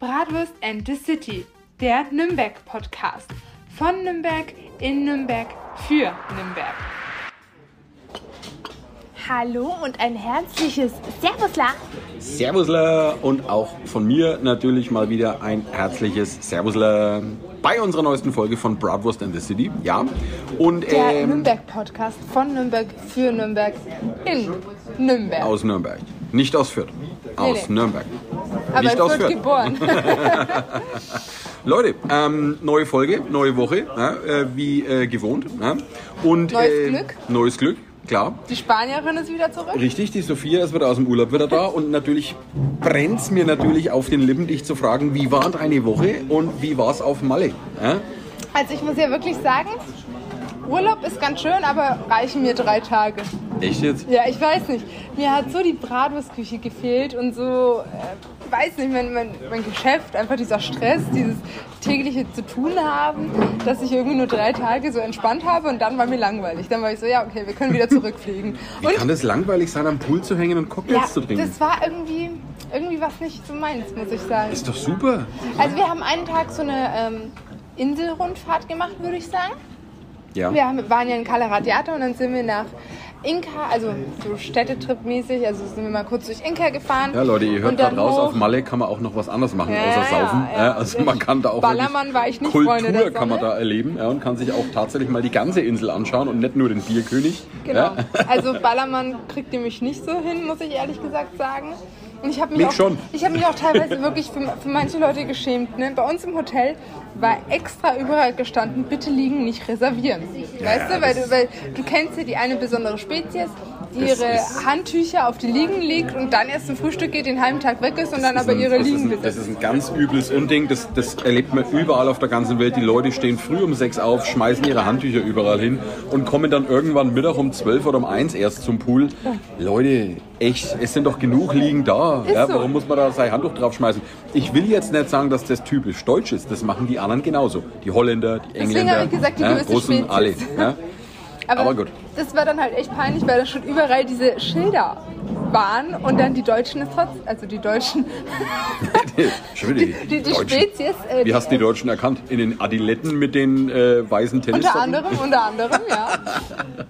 Bratwurst and the City, der Nürnberg-Podcast. Von Nürnberg, in Nürnberg, für Nürnberg. Hallo und ein herzliches Servusla. Servusler und auch von mir natürlich mal wieder ein herzliches Servusler bei unserer neuesten Folge von Bratwurst and the City. Ja. Und Der ähm, Nürnberg-Podcast von Nürnberg, für Nürnberg, in Nürnberg. aus Nürnberg. Nicht aus Fürth. Aus nee. Nürnberg. Aber Nicht aus Fürth geboren. Leute, ähm, neue Folge, neue Woche, äh, wie äh, gewohnt. Ja. Und, Neues äh, Glück. Neues Glück, klar. Die Spanierin ist wieder zurück. Richtig, die Sophia ist wieder aus dem Urlaub wieder da und natürlich brennt es mir natürlich auf den Lippen, dich zu fragen, wie war deine Woche und wie war es auf Malle? Also ich muss ja wirklich sagen, Urlaub ist ganz schön, aber reichen mir drei Tage. Echt jetzt? Ja, ich weiß nicht. Mir hat so die Bratwurstküche gefehlt und so, äh, weiß nicht, mein, mein, mein Geschäft, einfach dieser Stress, dieses tägliche zu tun haben, dass ich irgendwie nur drei Tage so entspannt habe und dann war mir langweilig. Dann war ich so, ja, okay, wir können wieder zurückfliegen. Wie Und kann das langweilig sein, am Pool zu hängen und Cocktails ja, zu trinken? das war irgendwie, irgendwie was nicht so meins, muss ich sagen. ist doch super. Also wir haben einen Tag so eine ähm, Inselrundfahrt gemacht, würde ich sagen. Ja. Wir haben, waren ja in Cala Radiata und dann sind wir nach Inka, also so Städtetrip-mäßig, also sind wir mal kurz durch Inka gefahren. Ja, Leute, ihr hört gerade raus, auf Malle kann man auch noch was anderes machen, Ja, außer saufen. ja. Ja, also man kann da auch Ballermann war ich nicht, Kultur Freunde der kann man da erleben ja, und kann sich auch tatsächlich mal die ganze Insel anschauen und nicht nur den Bierkönig. Genau. Also Ballermann kriegt mich nicht so hin, muss ich ehrlich gesagt sagen. Und ich habe mich, Mich auch, schon. ich hab mich auch teilweise wirklich für, für manche Leute geschämt. Ne? Bei uns im Hotel war extra überall gestanden, bitte liegen, nicht reservieren. weißt ja, du? Weil, du, weil du kennst ja die eine besondere Spezies, ihre Handtücher auf die Liegen legt und dann erst zum Frühstück geht, den halben Tag weg ist und dann Das ist aber ein- ihre Liegen ein, Das ist ein ganz übles Unding. Das, das erlebt man überall auf der ganzen Welt. Die Leute stehen früh um sechs auf, schmeißen ihre Handtücher überall hin und kommen dann irgendwann Mittag um zwölf oder um eins erst zum Pool. Leute, echt, es sind doch genug Liegen da. Ja, so. warum muss man da sein Handtuch draufschmeißen? Ich will jetzt nicht sagen, dass das typisch deutsch ist. Das machen die anderen genauso. Die Holländer, die Deswegen Engländer, habe ich gesagt, die ja, Russen, alle. Ja. Aber gut. Das war dann halt echt peinlich, weil da schon überall diese Schilder waren und dann die Deutschen es trotzdem, also die Deutschen, die, die, die. Spezies, äh, Wie hast du die Deutschen erkannt? In den Adiletten mit den äh, weißen unter Tennissocken? anderem, unter anderem, ja.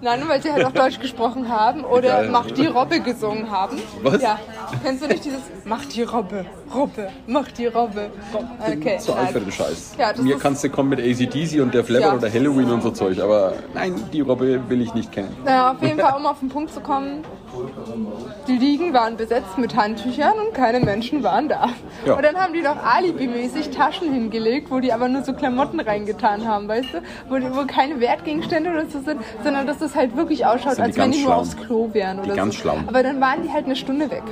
Nein, weil sie halt auch Deutsch gesprochen haben oder Geil. Mach die Robbe gesungen haben. Was? Ja. Kennst du nicht dieses Mach die Robbe, Robbe, mach die Robbe, Robbe. Okay. So alt für den Scheiß. Ja, Mir kannst du kommen mit ACDC und der Flapper Ja. oder Halloween und so Zeug, aber nein, die Robbe will ich nicht kennen. Naja, auf jeden Fall, um auf den Punkt zu kommen, die Liegen waren besetzt mit Handtüchern und keine Menschen waren da. Ja. Und dann haben die doch alibimäßig Taschen hingelegt, wo die aber nur so Klamotten reingetan haben, weißt du? Wo, die- wo keine Wertgegenstände oder so sind, sondern dass das halt wirklich ausschaut, die als wenn die nur aufs Klo wären oder ganz so. Schlauen. Aber dann waren die halt eine Stunde weg.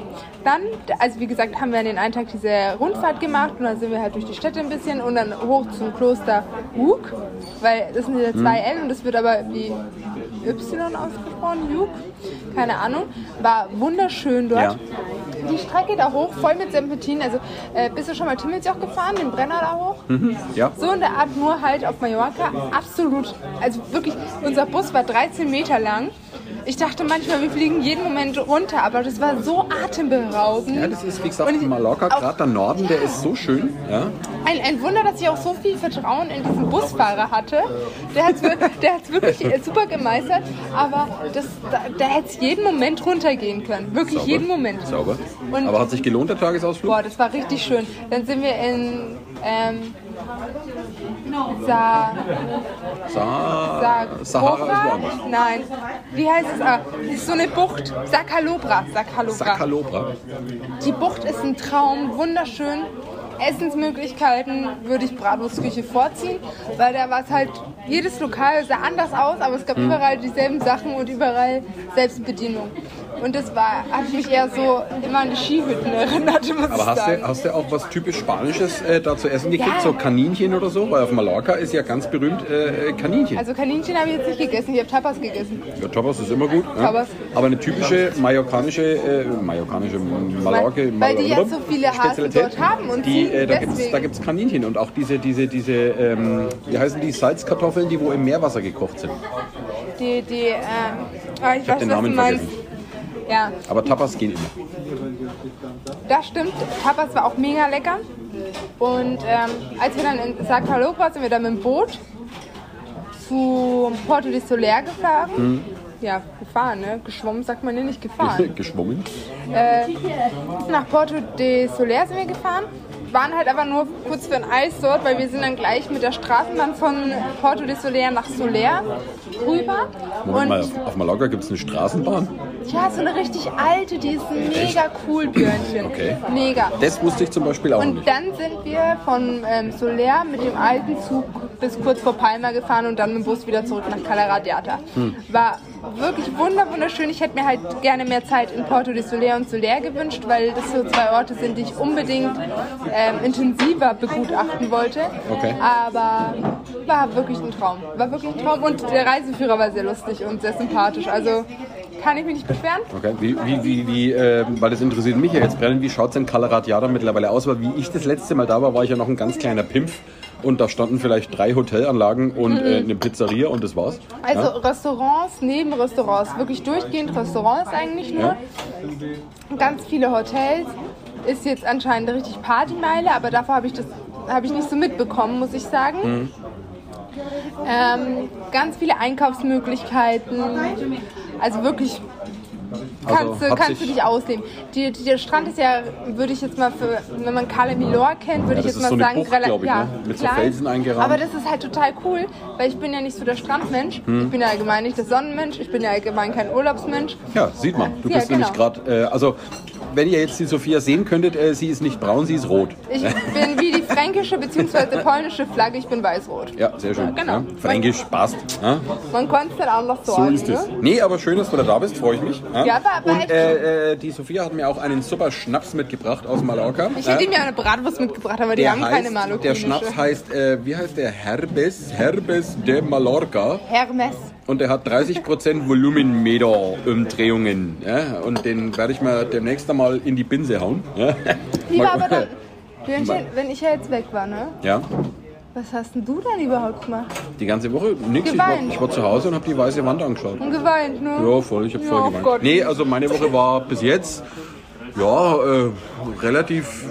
Dann, also wie gesagt, haben wir an den einen Tag diese Rundfahrt gemacht und dann sind wir halt durch die Städte ein bisschen und dann hoch zum Kloster Hug, weil das sind ja Hm. zwei L und das wird aber wie Y ausgesprochen, Hug, keine Ahnung. War wunderschön dort. Ja. Die Strecke da hoch, voll mit Serpentinen, also äh, bist du schon mal Timmelsjoch gefahren, den Brenner da hoch? Ja? So in der Art, nur halt auf Mallorca. Absolut. Also wirklich, unser Bus war 13 Meter lang. Ich dachte manchmal, wir fliegen jeden Moment runter, aber das war so atemberaubend. Ja, das ist wie gesagt ich- Mallorca, gerade der Norden, der ist so schön. Ja? Ein, ein Wunder, dass ich auch so viel Vertrauen in diesen Busfahrer hatte. Der hat es wirklich super gemeistert, aber das, da, da hätte es jeden Moment runtergehen können. Wirklich Sauber. jeden Moment. Sauber. Und- aber hat sich gelohnt, der Tagesausflug? Boah, das war richtig schön. Dann sind wir in ähm, Sa Sa Sa Sahara ist woanders. Nein. Wie heißt es? Ah, das ist so eine Bucht. Sakalobra. Sakalobra. Sakalobra. Die Bucht ist ein Traum, wunderschön. Essensmöglichkeiten würde ich Bratwurstküche vorziehen, weil da war es halt, jedes Lokal sah anders aus, aber es gab Hm. überall dieselben Sachen und überall Selbstbedienung. Und das war, hat mich eher so immer an die Skihütten erinnert, muss Aber hast sagen. du, hast du auch was typisch Spanisches äh, da zu essen gekriegt? Ja. So Kaninchen oder so? Weil auf Mallorca ist ja ganz berühmt äh, Kaninchen. Also Kaninchen habe ich jetzt nicht gegessen, ich habe Tapas gegessen. Ja, Tapas ist immer gut. Ja. Tapas. Aber eine typische mallorcanische, äh, mallorcanische Mallorca, Weil die ja so viele Hasen dort haben und die, äh, da gibt es deswegen. da gibt's Kaninchen und auch diese, diese, diese ähm, wie heißen die, Salzkartoffeln, die wo im Meerwasser gekocht sind. Die, die, ähm, ah, ich, Ich habe den Namen vergessen. Ja, Aber Tapas gehen immer. das stimmt. Tapas war auch mega lecker. Und ähm, als wir dann in Sa Calobra sind wir dann mit dem Boot zu Porto de Soler gefahren. Mhm. Ja, gefahren, ne? Geschwommen sagt man ja nicht gefahren. Geschwommen. äh, nach Porto de Soler sind wir gefahren. Waren halt aber nur kurz für ein Eis dort, weil wir sind dann gleich mit der Straßenbahn von Porto de Soler nach Soler rüber. Moment mal, Und auf, Mallorca gibt es eine Straßenbahn? ja, so eine richtig alte, die ist mega cool, Björnchen. Okay. Mega. Das wusste ich zum Beispiel auch Und nicht. dann sind wir von ähm, Soler mit dem alten Zug bis kurz vor Palma gefahren und dann mit dem Bus wieder zurück nach Cala Radiata. Hm. War wirklich wunder wunderschön. Ich hätte mir halt gerne mehr Zeit in Porto de Soler und Soler gewünscht, weil das so zwei Orte sind, die ich unbedingt ähm, intensiver begutachten wollte. Okay. Aber war wirklich ein Traum. War wirklich ein Traum und der Reiseführer war sehr lustig und sehr sympathisch. Also kann ich mich nicht beschweren. Okay, wie, wie, wie, wie äh, weil das interessiert mich ja jetzt brennend, wie schaut es in Calaratiada mittlerweile aus? Weil wie ich das letzte Mal da war, war ich ja noch ein ganz kleiner Pimpf und da standen vielleicht drei Hotelanlagen und äh, eine Pizzeria und das war's. Also ja? Restaurants, neben Restaurants, wirklich durchgehend Restaurants eigentlich nur. Ja. Ganz viele Hotels. Ist jetzt anscheinend eine richtig Partymeile, aber davor habe ich das habe ich nicht so mitbekommen, muss ich sagen. Mhm. Ähm, ganz viele Einkaufsmöglichkeiten. Also wirklich kannst, Also kannst du dich ausleben. Die, die, der Strand ist ja, würde ich jetzt mal für, wenn man Cala Milor kennt, würde Ja, ich jetzt mal so sagen, Bucht, rela- glaub ich, ja, ne? Mit so klein. Felsen eingerahmt. Aber das ist halt total cool, weil ich bin ja nicht so der Strandmensch. Hm. Ich bin ja allgemein nicht der Sonnenmensch. Ich bin ja allgemein kein Urlaubsmensch. Ja, sieht man. Du Ja, bist genau. nämlich gerade, äh, also wenn ihr jetzt die Sophia sehen könntet, äh, sie ist nicht braun, sie ist rot. Ich bin wie die fränkische bzw. polnische Flagge, ich bin weiß-rot. Ja, sehr schön. Ja, genau. Ja, Fränkisch passt. Ja? Man konnte es dann auch noch So sagen. ist es. Ne? Nee, aber schön, dass du da bist, freue ich mich. Ja, war- war Und echt äh, äh, die Sophia hat mir auch einen super Schnaps mitgebracht aus Mallorca. Ich hätte ihm ja eine Bratwurst mitgebracht, aber die Der haben keine heißt, Malokinische. der Schnaps heißt, äh, wie heißt der? Herbes, Herbes de Mallorca. Hermes. Und der hat 30% Volumenmeter-Umdrehungen. Ja? Und den werde ich mal demnächst einmal in die Binse hauen. Ja? War aber dann, Björnchen, wenn ich ja jetzt weg war, ne? Ja, Was hast denn du dann überhaupt gemacht? die ganze Woche nix. Ich war, ich war zu Hause und habe die weiße Wand angeschaut. Und geweint, ne? Ja, voll, ich habe Ja, voll oh geweint. Gott. Nee, also meine Woche war bis jetzt ja äh, relativ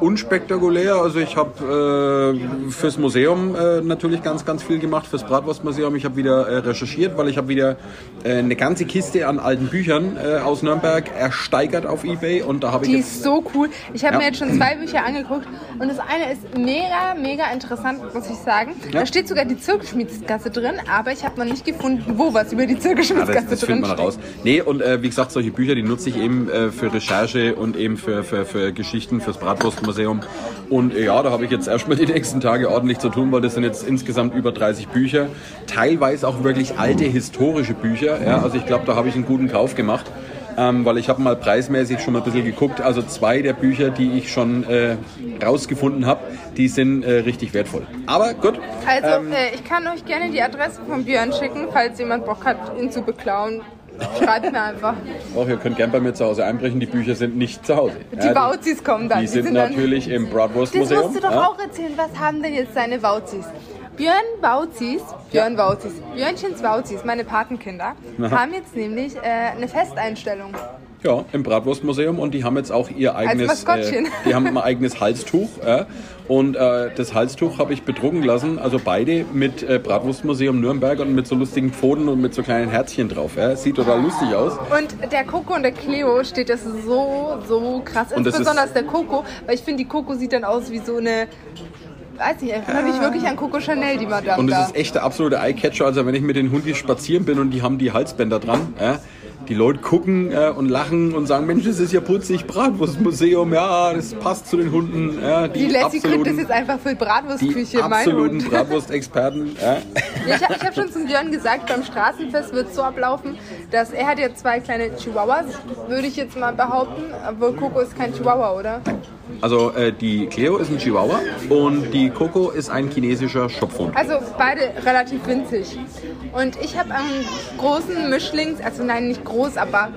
unspektakulär. Also ich habe äh, fürs Museum äh, natürlich ganz, ganz viel gemacht, fürs Bratwurstmuseum. Ich habe wieder äh, recherchiert, weil ich habe wieder äh, eine ganze Kiste an alten Büchern äh, aus Nürnberg ersteigert auf Ebay und da habe ich Die jetzt ist so cool. Ich habe Ja. mir jetzt schon zwei Bücher angeguckt und das eine ist mega, mega interessant, muss ich sagen. Ja. Da steht sogar die Zirkelschmiedsgasse drin, aber ich habe noch nicht gefunden, wo was über die Ja, Zirkelschmiedsgasse das, das drin findet man steht. raus. Nee, und wie gesagt, solche Bücher, die nutze ich eben für Recherche und eben für, für, für Geschichten, fürs Bratwurstmuseum. Und äh, ja, da habe ich jetzt erstmal die nächsten Tage ordentlich zu tun, weil das sind jetzt insgesamt über 30 Bücher. Teilweise auch wirklich alte historische Bücher. Ja, also ich glaube, da habe ich einen guten Kauf gemacht. Ähm, weil ich habe mal preismäßig schon mal ein bisschen geguckt. Also zwei der Bücher, die ich schon äh, rausgefunden habe, die sind äh, richtig wertvoll. Aber gut. Also, ähm, äh, ich kann euch gerne die Adresse von Björn schicken, falls jemand Bock hat, ihn zu beklauen. Schreibt mir einfach. auch ihr könnt gern bei mir zu Hause einbrechen. Die Bücher sind nicht zu Hause. Die Ja, Bauzis kommen dann. Die sind, dann- natürlich im Das Bratwurstmuseum. musst du doch ja. auch erzählen. Was haben denn jetzt deine Wauzis? Björn Wauzis, Björn Wauzis, Björnchens Wauzis, meine Patenkinder, Aha. haben jetzt nämlich äh, eine Festeinstellung. Ja, im Bratwurstmuseum und die haben jetzt auch ihr eigenes, Maskottchen. äh, die haben ein eigenes Halstuch. Ja, und äh, das Halstuch habe ich bedrucken lassen, also beide mit äh, Bratwurstmuseum Nürnberg und mit so lustigen Pfoten und mit so kleinen Herzchen drauf. Sieht total lustig aus. Und der Coco und der Cleo steht das so, so krass. Und das Insbesonders der Coco, weil ich finde, die Coco sieht dann aus wie so eine, weiß nicht, erinnert mich wirklich an Coco Chanel, die Madame Und da. das ist echt der absolute Eyecatcher. Also wenn ich mit den Hundis spazieren bin und die haben die Halsbänder dran, ja, die Leute gucken äh, und lachen und sagen, Mensch, das ist ja putzig, Bratwurstmuseum, ja, das passt zu den Hunden. Ja, die Lassie kriegt das jetzt einfach für die Bratwurstküche, mein absoluten. Bratwurstexperten. Ja. Ja, ich habe hab schon zum Björn gesagt, beim Straßenfest wird es so ablaufen, dass er hat ja zwei kleine Chihuahuas, würde ich jetzt mal behaupten. Aber Coco ist kein Chihuahua, oder? Also äh, die Cleo ist ein Chihuahua und die Coco ist ein chinesischer Schopfhund. Also beide relativ winzig. Und ich habe einen großen Mischlings, also nein, nicht groß, aber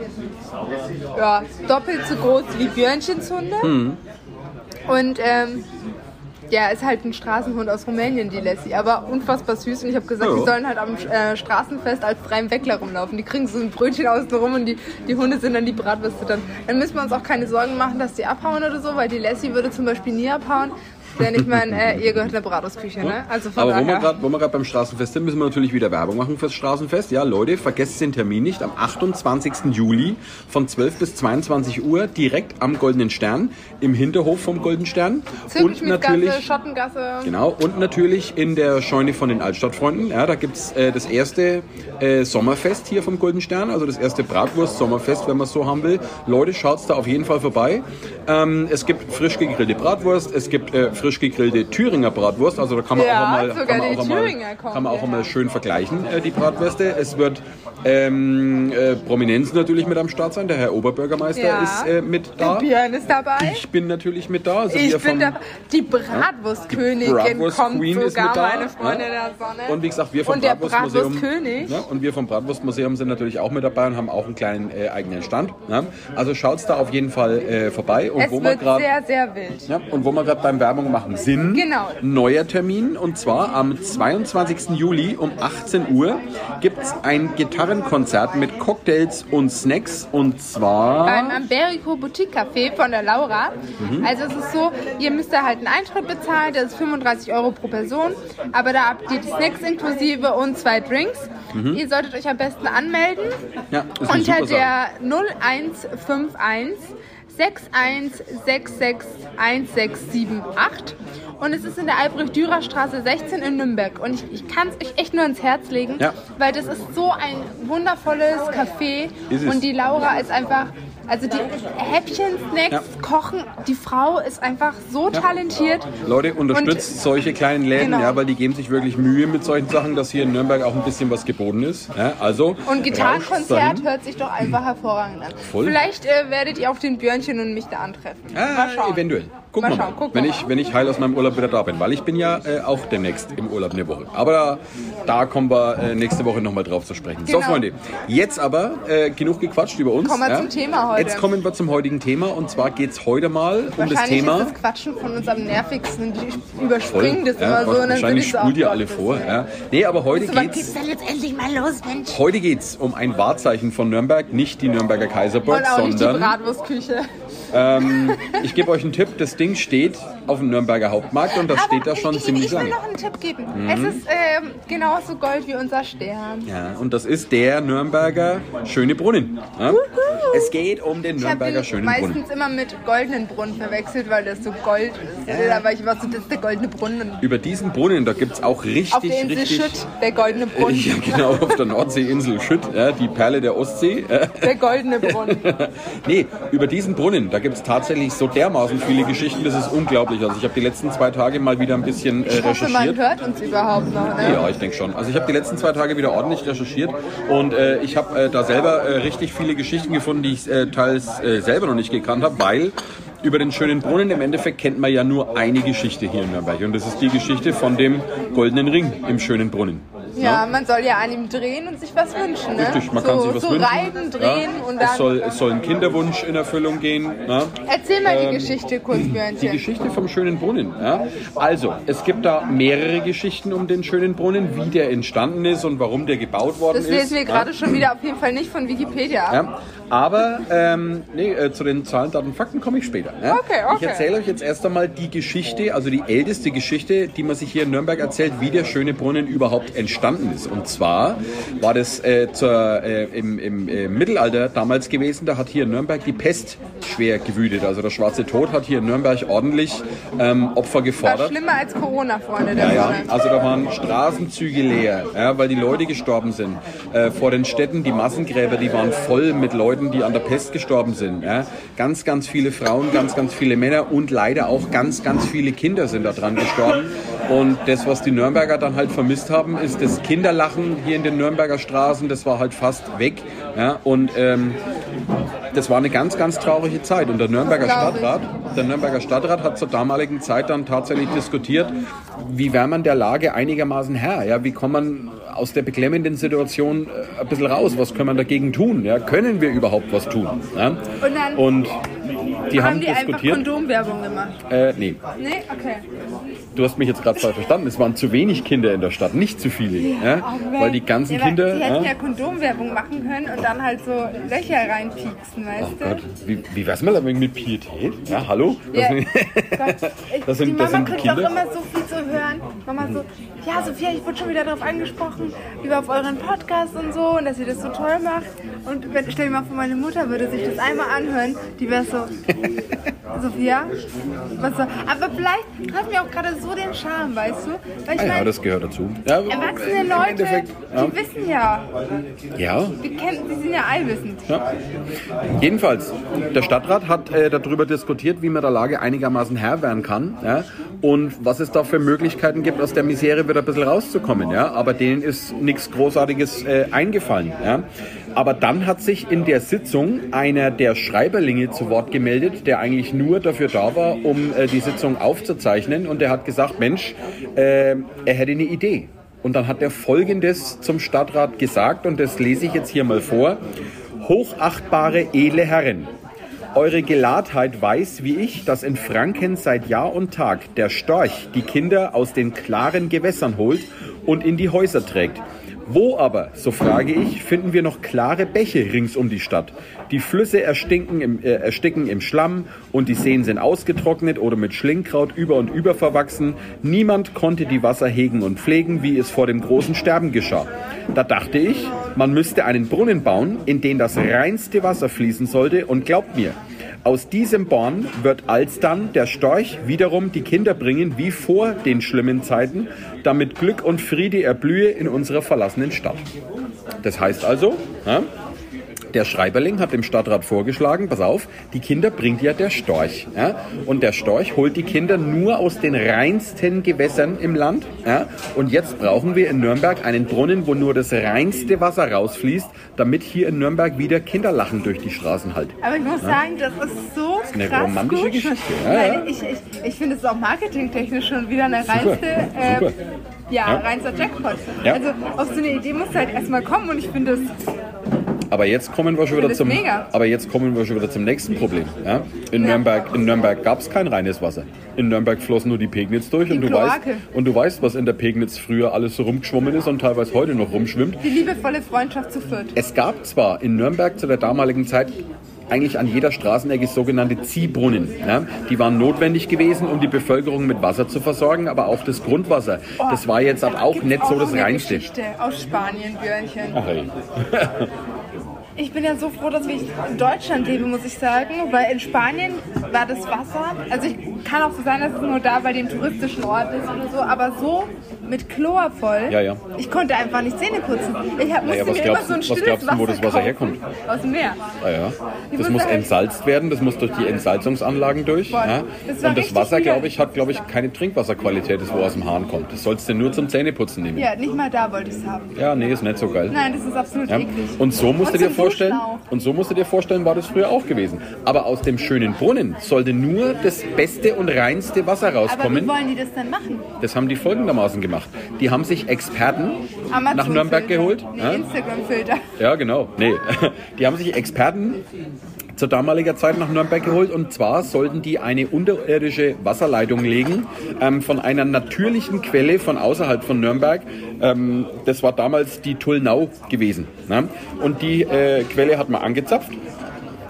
ja, doppelt so groß wie Björnchens Hunde. Und ähm, ja, ist halt ein Straßenhund aus Rumänien, die Lassie, aber unfassbar süß. Und ich habe gesagt, Ja. die sollen halt am äh, Straßenfest als freiem Weckler rumlaufen. Die kriegen so ein Brötchen außen rum und die, die Hunde sind dann die Bratwürste dann. Dann müssen wir uns auch keine Sorgen machen, dass die abhauen oder so, weil die Lassie würde zum Beispiel nie abhauen. Denn ich meine, äh, ihr gehört in der Bratwurstküche, ne? Also von Aber daher. wo wir gerade beim Straßenfest sind, müssen wir natürlich wieder Werbung machen fürs Straßenfest. Ja, Leute, vergesst den Termin nicht. Am 28. Juli von 12 bis 22 Uhr direkt am Goldenen Stern im Hinterhof vom Golden Stern. Zirkelschmiedgasse, Schottengasse. Genau, und natürlich in der Scheune von den Altstadtfreunden. Ja, da gibt's äh, das erste äh, Sommerfest hier vom Golden Stern, also das erste Bratwurst-Sommerfest, wenn man es so haben will. Leute, schaut's da auf jeden Fall vorbei. Ähm, es gibt frisch gegrillte Bratwurst, es gibt äh, frisch gegrillte Thüringer Bratwurst, also da kann man Ja, auch sogar kann man auch kommen kann man auch einmal schön vergleichen, äh, die Bratwürste. Es wird ähm, äh, Prominenz natürlich mit am Start sein. Der Herr Oberbürgermeister Ja. ist äh, mit Der da. Björn ist dabei. Ich bin natürlich mit da. Also Ich bin dabei. Die Bratwurstkönigin Bratwurst kommt Queen ist sogar, mit da, meine Freunde ja. der Sonne. Und wie gesagt, wir vom der Bratwurstmuseum. Bratwurstkönig. Ja, und wir vom Bratwurstmuseum sind natürlich auch mit dabei und haben auch einen kleinen äh, eigenen Stand. Ja. Also schaut's da auf jeden Fall äh, vorbei. Und es wo wir wird gerade sehr, sehr wild. und wo wir gerade beim Werbung machen sind, Genau. neuer Termin und zwar am 22. Juli um 18 Uhr gibt's ein Gitarrenkonzert mit Cocktails und Snacks und zwar Beim Amberico Boutique Café von der Laura. Mhm. Also es ist so, ihr müsst da halt einen Eintritt bezahlen, das ist 35 Euro pro Person, aber da habt ihr die Snacks inklusive und zwei Drinks. Ihr solltet euch am besten anmelden Mhm. ja, unter der 0151 61661678 und es ist in der Albrecht-Dürer-Straße 16 in Nürnberg. Und ich, ich kann es euch echt nur ins Herz legen, Ja. weil das ist so ein wundervolles Café. Und die Laura ist einfach, also die Häppchen, Snacks, Ja. Kochen, die Frau ist einfach so talentiert. Leute, unterstützt solche kleinen Läden, Genau. ja, weil die geben sich wirklich Mühe mit solchen Sachen, dass hier in Nürnberg auch ein bisschen was geboten ist. Ja, also Und Gitarrenkonzert hört sich doch einfach hervorragend an. Voll. Vielleicht äh, werdet ihr auf den Björnchen und mich da antreffen. Ah, eventuell. Gucken Mal schauen, mal, gucken wenn wir ich, mal. wenn ich heil aus meinem Urlaub wieder da bin, weil ich bin ja äh, auch demnächst im Urlaub eine Woche. Aber da, da kommen wir äh, nächste Woche nochmal drauf zu sprechen. So, Genau. Freunde, jetzt aber äh, genug gequatscht über uns. Kommen wir zum Thema heute. Jetzt kommen wir zum heutigen Thema und zwar geht es heute mal um das Thema. ist das Quatschen von uns am nervigsten. Die überspringen das ja, immer so. Und wahrscheinlich so spult ihr alle vor. Ja. Nee, aber heute Wann geht's geht's jetzt endlich mal los, Mensch? Heute geht es um ein Wahrzeichen von Nürnberg, nicht die Nürnberger Kaiserburg, nicht die sondern Bratwurstküche. ich gebe euch einen Tipp, das Ding steht auf dem Nürnberger Hauptmarkt und das steht da ich, schon ich, ziemlich ich will lange. Mhm. noch einen Tipp geben. Es ist ähm, genauso Gold wie unser Stern. Ja, und das ist der Nürnberger Schöne Brunnen. Ja? Es geht um den Ich Nürnberger den Schönen Brunnen. meistens immer mit goldenen Brunnen verwechselt, weil das so Gold ist. Da war ich immer so, das ist der goldene Brunnen. Über diesen Brunnen, da gibt es auch richtig, Auf der Insel richtig... Schütt, der goldene Brunnen. Ja, genau, auf der Nordseeinsel Schütt, ja, die Perle der Ostsee. Ja. Der goldene Brunnen. Nee, über diesen Brunnen, da gibt es tatsächlich so dermaßen viele Geschichten, das ist unglaublich. Also ich habe die letzten zwei Tage mal wieder ein bisschen äh, Ich hoffe, man recherchiert. hört uns überhaupt noch. Ne? Ja, ich denke schon. Also ich habe die letzten zwei Tage wieder ordentlich recherchiert und äh, ich habe äh, da selber äh, richtig viele Geschichten gefunden, die ich äh, teils äh, selber noch nicht gekannt habe, weil über den schönen Brunnen im Endeffekt kennt man ja nur eine Geschichte hier in Nürnberg und das ist die Geschichte von dem goldenen Ring im schönen Brunnen. Ja, man soll ja an ihm drehen und sich was wünschen. Ne? Richtig, man so, kann sich was so wünschen. reiten, drehen ja. und dann. es, soll, es soll ein Kinderwunsch in Erfüllung gehen. Ne? Erzähl mal die Geschichte kurz, Die Björnchen. Geschichte vom schönen Brunnen. Ja? Also, es gibt da mehrere Geschichten um den schönen Brunnen, wie der entstanden ist und warum der gebaut worden Das ist. lesen wir ja? gerade schon wieder auf jeden Fall nicht von Wikipedia. Ja, aber ähm, nee, äh, zu den Zahlen, Daten, Fakten komme ich später. Ja? Okay, okay. Ich erzähle euch jetzt erst einmal die Geschichte, also die älteste Geschichte, die man sich hier in Nürnberg erzählt, wie der schöne Brunnen überhaupt entstanden ist. Und zwar war das äh, zur, äh, im, im äh, Mittelalter damals gewesen, da hat hier in Nürnberg die Pest schwer gewütet. Also der schwarze Tod hat hier in Nürnberg ordentlich ähm, Opfer War gefordert. schlimmer als Corona, Freunde der Ja, ja, also da waren Straßenzüge leer, ja, weil die Leute gestorben sind. Äh, vor den Städten, die Massengräber, die waren voll mit Leuten, die an der Pest gestorben sind. Ja. Ganz, ganz viele Frauen, ganz, ganz viele Männer und leider auch ganz, ganz viele Kinder sind daran gestorben. Und das, was die Nürnberger dann halt vermisst haben, ist das Kinderlachen hier in den Nürnberger Straßen. Das war halt fast weg. Ja. Und ähm, das war eine ganz, ganz traurige Zeit. Und der Nürnberger. Stadtrat, der Nürnberger Stadtrat hat zur damaligen Zeit dann tatsächlich diskutiert, wie wäre man der Lage einigermaßen Herr? Ja, wie kann man aus der beklemmenden Situation äh, ein bisschen raus. Was können wir dagegen tun? Ja? Können wir überhaupt was tun? Ja? Und die haben, haben die einfach diskutiert. Kondomwerbung gemacht. Äh, nee, Nee? Okay. du hast mich jetzt gerade falsch verstanden. Es waren zu wenig Kinder in der Stadt, nicht zu viele. Ja? Oh, Weil die ganzen ja, Kinder. Die hätten ja? ja Kondomwerbung machen können und dann halt so Löcher reinpieksen, weißt Oh du? Gott, wie, wie wär's mal mit Pietät? Ja, hallo? Das Ja. sind- Gott, Das sind- die das Mama sind kriegt auch Kinder. immer so viel. Mama so, ja Sophia, ich wurde schon wieder darauf angesprochen, über auf euren Podcast und so und dass ihr das so toll macht. Und wenn, stell dir mal vor, meine Mutter würde sich das einmal anhören, die wäre so, Sophia, was so. Aber vielleicht hat mir auch gerade so den Charme, weißt du? Weil ich Ah ja, meine, das gehört dazu. Ja, erwachsene Leute, ja. die wissen ja, ja, die, kennen, die sind ja allwissend. Ja. Jedenfalls, der Stadtrat hat äh, darüber diskutiert, wie man der Lage einigermaßen Herr werden kann ja, und was es da für Möglichkeiten gibt, aus der Misere wieder ein bisschen rauszukommen. Ja. Aber denen ist nichts Großartiges äh, eingefallen. Ja. Aber dann hat sich in der Sitzung einer der Schreiberlinge zu Wort gemeldet, der eigentlich nur dafür da war, um äh, die Sitzung aufzuzeichnen. Und der hat gesagt, Mensch, äh, er hätte eine Idee. Und dann hat er Folgendes zum Stadtrat gesagt, und das lese ich jetzt hier mal vor. Hochachtbare, edle Herren, eure Gelahrtheit weiß, wie ich, dass in Franken seit Jahr und Tag der Storch die Kinder aus den klaren Gewässern holt und in die Häuser trägt. Wo aber, so frage ich, finden wir noch klare Bäche rings um die Stadt? Die Flüsse erstinken im, äh, ersticken im Schlamm und die Seen sind ausgetrocknet oder mit Schlingkraut über und über verwachsen. Niemand konnte die Wasser hegen und pflegen, wie es vor dem großen Sterben geschah. Da dachte ich, man müsste einen Brunnen bauen, in den das reinste Wasser fließen sollte und glaubt mir, aus diesem Born wird alsdann der Storch wiederum die Kinder bringen, wie vor den schlimmen Zeiten, damit Glück und Friede erblühe in unserer verlassenen Stadt. Das heißt also, ja, der Schreiberling hat dem Stadtrat vorgeschlagen, pass auf, die Kinder bringt ja der Storch. Ja? Und der Storch holt die Kinder nur aus den reinsten Gewässern im Land. Ja? Und jetzt brauchen wir in Nürnberg einen Brunnen, wo nur das reinste Wasser rausfließt, damit hier in Nürnberg wieder Kinder lachen durch die Straßen halt. Aber ich muss sagen, das ist so eine krass romantische gut. Geschichte, ja, ja. Ich, ich, ich finde es auch marketingtechnisch schon wieder eine reinste, äh, super. Ja, Ja. reinster Jackpot. Ja. Also auf so eine Idee muss halt erstmal kommen und ich finde es Aber jetzt kommen wir schon wieder zum, mega. aber jetzt kommen wir schon wieder zum nächsten Problem. Ja? In Nürnberg, in Nürnberg gab es kein reines Wasser. In Nürnberg floss nur die Pegnitz durch und Die du weißt, Kloake. und du weißt, was in der Pegnitz früher alles so rumgeschwommen ist und teilweise heute noch rumschwimmt. die liebevolle Freundschaft zu Fürth. Es gab zwar in Nürnberg zu der damaligen Zeit eigentlich an jeder Straßenecke sogenannte Ziehbrunnen. Ja? Die waren notwendig gewesen, um die Bevölkerung mit Wasser zu versorgen, aber auch das Grundwasser. Das war jetzt halt auch nicht so das Reinste. Geschichte aus Spanien, Björnchen. Ach, ey. Ich bin ja so froh, dass ich in Deutschland lebe, muss ich sagen, weil in Spanien war das Wasser, also ich kann auch so sein, dass es nur da bei dem touristischen Ort ist oder so, aber so mit Chlor voll. Ja, ja. Ich konnte einfach nicht Zähne putzen. Ich hab, musste was mir glaubst immer so ein du- was stilles glaubst du, wo das Wasser kaufen. herkommt? Aus dem Meer. Ah ja. Ich Das muss entsalzt werden, das muss durch die Entsalzungsanlagen durch. Ja. das Und das Wasser, glaube ich, hat, glaube ich, keine Trinkwasserqualität, das wo aus dem Hahn kommt. Das sollst du nur zum Zähneputzen nehmen. Ja, nicht mal da wollte ich es haben. Ja, nee, ist nicht so geil. Nein, das ist absolut Ja. eklig. Und so musst du Und dir zum vorstellen, und so musst du dir vorstellen, war das früher auch gewesen. Aber aus dem schönen Brunnen sollte nur das beste und reinste Wasser Aber wie rauskommen. wollen die das denn machen? Das haben die folgendermaßen gemacht. Die haben sich Experten nach. Nürnberg geholt. Nee? Instagram-Filter. Ja, genau. Nee. Die haben sich Experten zur damaliger Zeit nach Nürnberg geholt und zwar sollten die eine unterirdische Wasserleitung legen ähm, von einer natürlichen Quelle von außerhalb von Nürnberg. Ähm, das war damals die Tullnau gewesen. Ne? Und die äh, Quelle hat man angezapft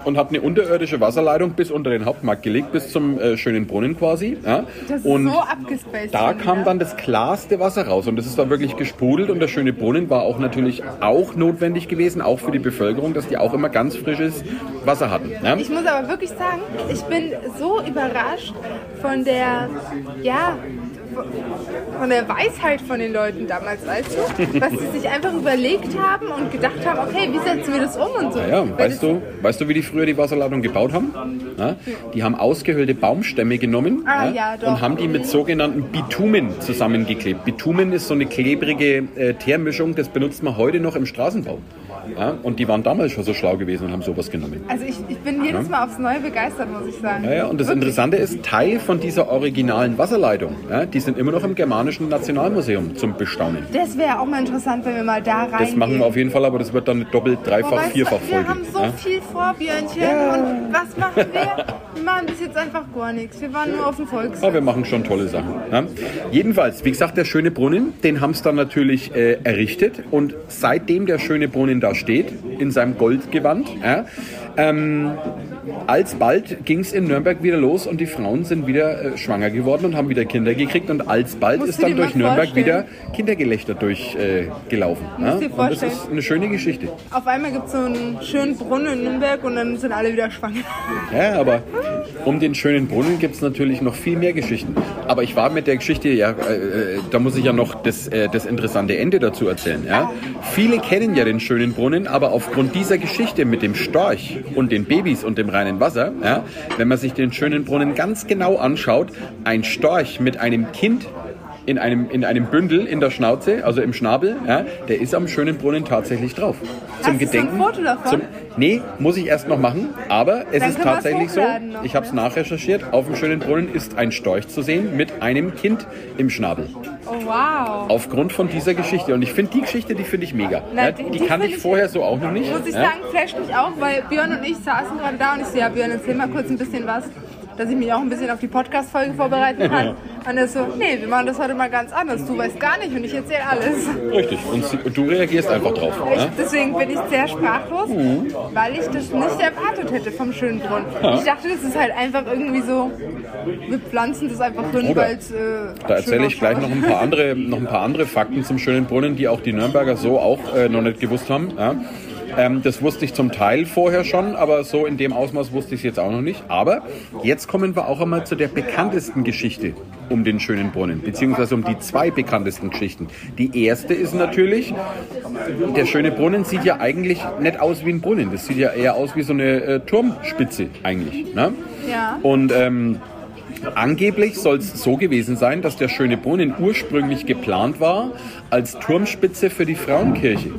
und hat eine unterirdische Wasserleitung bis unter den Hauptmarkt gelegt, bis zum äh, schönen Brunnen quasi. Ja? Das ist und so abgespaced. da kam dann das klarste Wasser raus und das ist da wirklich gesprudelt und der schöne Brunnen war auch natürlich auch notwendig gewesen, auch für die Bevölkerung, dass die auch immer ganz frisches Wasser hatten. Ja? Ich muss aber wirklich sagen, ich bin so überrascht von der, ja, von der Weisheit von den Leuten damals, weißt du? Was sie sich einfach überlegt haben und gedacht haben, okay, wie setzen wir das um und so. Ja, ja, weißt du, weißt du, wie die früher die Wasserleitung gebaut haben? Ja? Die haben ausgehöhlte Baumstämme genommen Ah, ja, und haben die mit sogenannten Bitumen zusammengeklebt. Bitumen ist so eine klebrige äh, Teermischung, das benutzt man heute noch im Straßenbau. Ja? Und die waren damals schon so schlau gewesen und haben sowas genommen. Also ich, ich bin jedes Mal aufs Neue begeistert, muss ich sagen. Ja, ja, und das Wirklich. Interessante ist, Teil von dieser originalen Wasserleitung, ja, die sind immer noch im Germanischen Nationalmuseum zum Bestaunen. Das wäre auch mal interessant, wenn wir mal da rein. Das machen wir auf jeden Fall, aber das wird dann doppelt, dreifach, vierfach Wir Folge. haben so ja? viel vor, Björnchen. Und was machen wir? Wir machen bis jetzt einfach gar nichts. Wir waren nur auf dem Volksfest. Aber wir machen schon tolle Sachen. Ja? Jedenfalls, wie gesagt, der schöne Brunnen, den haben sie dann natürlich äh, errichtet. Und seitdem der schöne Brunnen da steht, in seinem Goldgewand, ja, ähm, alsbald ging es in Nürnberg wieder los und die Frauen sind wieder äh, schwanger geworden und haben wieder Kinder gekriegt. Und alsbald Musst ist dann durch Nürnberg vorstellen. wieder Kindergelächter durchgelaufen. Äh, gelaufen, ja? Und das ist eine schöne Geschichte. Auf einmal gibt es so einen schönen Brunnen in Nürnberg und dann sind alle wieder schwanger. Ja, aber um den schönen Brunnen gibt es natürlich noch viel mehr Geschichten. Aber ich war mit der Geschichte, ja, äh, äh, da muss ich ja noch das, äh, das interessante Ende dazu erzählen. Ja? Viele kennen ja den schönen Brunnen, aber aufgrund dieser Geschichte mit dem Storch und den Babys und dem reinen Wasser, ja, wenn man sich den schönen Brunnen ganz genau anschaut, ein Storch mit einem Kind in einem, in einem Bündel in der Schnauze, also im Schnabel, ja, der ist am schönen Brunnen tatsächlich drauf. Hast du so ein Foto davon? Zum, nee, muss ich erst noch machen, aber es Dann ist tatsächlich so, noch, ich habe es ja. nachrecherchiert, auf dem schönen Brunnen ist ein Storch zu sehen mit einem Kind im Schnabel. Oh wow. Aufgrund von dieser Geschichte. Und ich finde die Geschichte, die finde ich mega. Na, ja, die- die, die kannte ich vorher so auch noch nicht. Muss ich sagen, flasht mich auch, weil Björn und ich saßen gerade da und ich so, ja Björn, erzähl mal kurz ein bisschen was, dass ich mich auch ein bisschen auf die Podcast-Folge vorbereiten kann. Und er so, nee, wir machen das heute mal ganz anders. Du weißt gar nicht und ich erzähle alles. Richtig. Und, du reagierst einfach drauf. Ich, Ja? deswegen bin ich sehr sprachlos, Mhm. weil ich das nicht erwartet hätte vom schönen Brunnen. Ich dachte, das ist halt einfach irgendwie so, wir pflanzen das einfach hin, weil es äh, Da erzähle ich gleich noch ein paar andere, noch ein paar andere Fakten zum schönen Brunnen, die auch die Nürnberger so auch äh, noch nicht gewusst haben. Ja. Ähm, das wusste ich zum Teil vorher schon, aber so in dem Ausmaß wusste ich es jetzt auch noch nicht. Aber jetzt kommen wir auch einmal zu der bekanntesten Geschichte um den schönen Brunnen, beziehungsweise um die zwei bekanntesten Geschichten. Die erste ist natürlich, der schöne Brunnen sieht ja eigentlich nicht aus wie ein Brunnen. Das sieht ja eher aus wie so eine äh, Turmspitze eigentlich. Ne? Ja. Und ähm, Angeblich soll es so gewesen sein, dass der schöne Brunnen ursprünglich geplant war als Turmspitze für die Frauenkirche.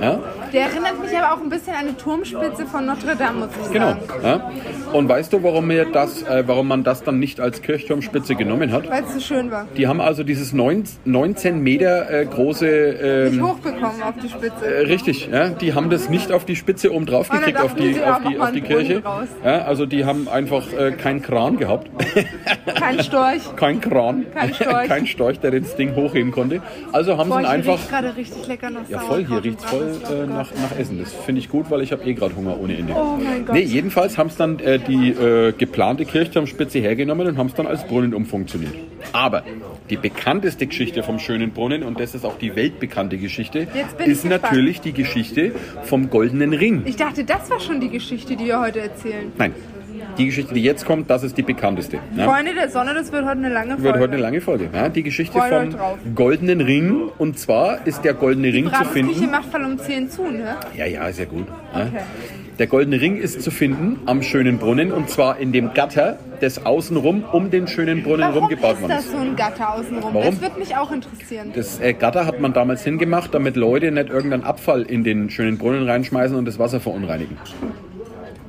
Ja? Der erinnert mich aber auch ein bisschen an die Turmspitze von Notre Dame, muss ich Genau. sagen. Ja? Und weißt du, warum, mir das, äh, warum man das dann nicht als Kirchturmspitze genommen hat? Weil es so schön war. Die haben also dieses 19 19 Meter äh, große... Nicht Ähm, hochbekommen auf die Spitze. äh, richtig, ja? die haben das nicht auf die Spitze oben drauf dann gekriegt, auf die, auf die, auf die Kirche. Ja, also die haben einfach äh, keinen Kran gehabt. Kein Storch. Kein Kran, Kein Storch. kein Storch, der das Ding hochheben konnte. Also haben sie einfach. riecht gerade richtig lecker nach Ja, voll, hier riecht es voll äh, nach, nach Essen. Das finde ich gut, weil ich habe eh gerade Hunger ohne Ende. Oh mein Gott. Nee, jedenfalls haben sie dann äh, die äh, geplante Kirchturmspitze hergenommen und haben es dann als Brunnen umfunktioniert. Aber die bekannteste Geschichte vom schönen Brunnen, und das ist auch die weltbekannte Geschichte, ist natürlich die Geschichte vom Goldenen Ring. Ich dachte, das war schon die Geschichte, die wir heute erzählen. Nein, die Geschichte, die jetzt kommt, das ist die bekannteste. Ja? Freunde der Sonne, das wird heute eine lange Folge. Wird heute eine lange Folge. Ja, die Geschichte Freut vom. Goldenen Ring. Und zwar ist der Goldene Ring zu finden. macht Fall um 10 zu, ne? Ja, ja, ist ja gut. Ja. Okay. Der Goldene Ring ist zu finden am schönen Brunnen und zwar in dem Gatter, das außenrum um den schönen Brunnen Warum rum gebaut ist worden das ist. so ein Gatter außenrum? Warum? Das wird mich auch interessieren. Das äh, Gatter hat man damals hingemacht, damit Leute nicht irgendeinen Abfall in den schönen Brunnen reinschmeißen und das Wasser verunreinigen.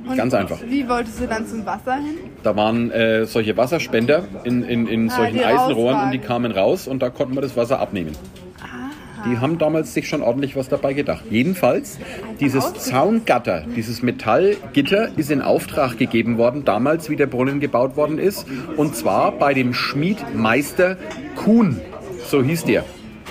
Und ganz einfach. Wie wolltest du dann zum Wasser hin? Da waren äh, solche Wasserspender in, in, in solchen die Eisenrohren und die kamen raus und da konnten wir das Wasser abnehmen. Die haben damals sich schon ordentlich was dabei gedacht. Jedenfalls, dieses. Zaungatter, dieses Metallgitter ist in Auftrag gegeben worden, damals wie der Brunnen gebaut worden ist. Und zwar bei dem Schmiedmeister Kuhn, so hieß der.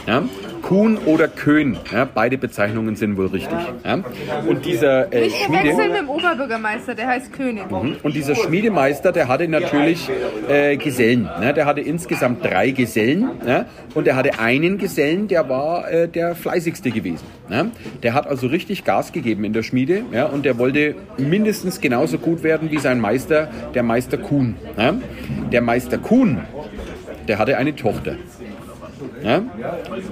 Ja? Kuhn oder Köhn, ja? beide Bezeichnungen sind wohl richtig. Ja? Und dieser äh, Nicht Schmiede... mit dem Oberbürgermeister, der heißt König. Und dieser Schmiedemeister, der hatte natürlich äh, Gesellen. Ne? Der hatte insgesamt drei Gesellen. Ne? Und er hatte einen Gesellen, der war äh, der fleißigste gewesen. Ne? Der hat also richtig Gas gegeben in der Schmiede. Ja? Und der wollte mindestens genauso gut werden wie sein Meister, der Meister Kuhn. Der Meister Kuhn, der hatte eine Tochter. Ja?